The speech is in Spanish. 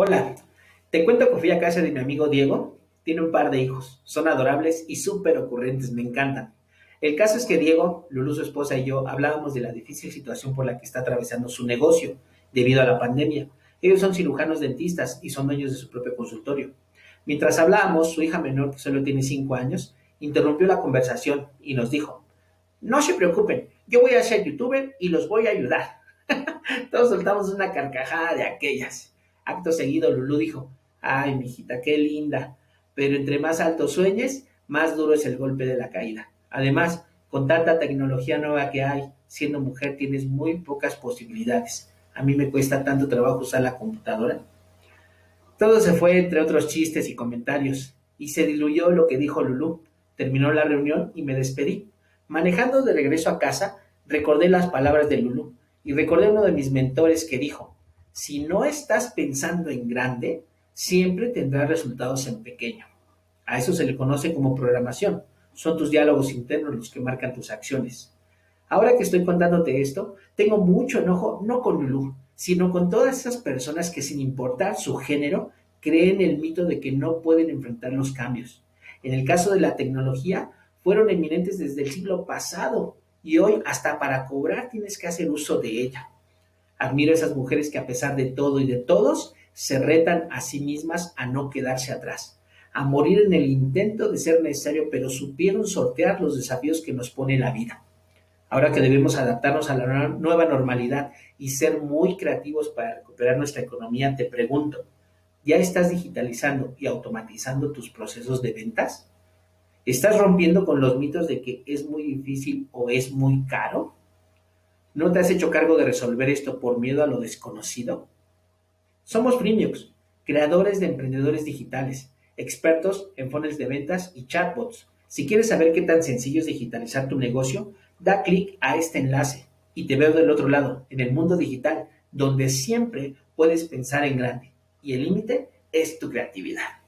Hola, te cuento que fui a casa de mi amigo Diego. Tiene un par de hijos, son adorables y súper ocurrentes, me encantan. El caso es que Diego, Lulu, su esposa y yo hablábamos de la difícil situación por la que está atravesando su negocio debido a la pandemia. Ellos son cirujanos dentistas y son dueños de su propio consultorio. Mientras hablábamos, su hija menor, que solo tiene 5 años, interrumpió la conversación y nos dijo, no se preocupen, yo voy a ser youtuber y los voy a ayudar. Todos soltamos una carcajada de aquellas. Acto seguido, Lulú dijo, ay, mijita, qué linda, pero entre más alto sueñes, más duro es el golpe de la caída. Además, con tanta tecnología nueva que hay, siendo mujer tienes muy pocas posibilidades. A mí me cuesta tanto trabajo usar la computadora. Todo se fue entre otros chistes y comentarios, y se diluyó lo que dijo Lulú. Terminó la reunión y me despedí. Manejando de regreso a casa, recordé las palabras de Lulú y recordé uno de mis mentores que dijo, si no estás pensando en grande, siempre tendrás resultados en pequeño. A eso se le conoce como programación. Son tus diálogos internos los que marcan tus acciones. Ahora que estoy contándote esto, tengo mucho enojo no con Lulú, sino con todas esas personas que sin importar su género, creen el mito de que no pueden enfrentar los cambios. En el caso de la tecnología, fueron eminentes desde el siglo pasado y hoy hasta para cobrar tienes que hacer uso de ella. Admiro a esas mujeres que a pesar de todo y de todos, se retan a sí mismas a no quedarse atrás, a morir en el intento de ser necesario, pero supieron sortear los desafíos que nos pone la vida. Ahora que debemos adaptarnos a la nueva normalidad y ser muy creativos para recuperar nuestra economía, te pregunto, ¿ya estás digitalizando y automatizando tus procesos de ventas? ¿Estás rompiendo con los mitos de que es muy difícil o es muy caro? ¿No te has hecho cargo de resolver esto por miedo a lo desconocido? Somos Premiux, creadores de emprendedores digitales, expertos en funnels de ventas y chatbots. Si quieres saber qué tan sencillo es digitalizar tu negocio, da clic a este enlace y te veo del otro lado, en el mundo digital, donde siempre puedes pensar en grande y el límite es tu creatividad.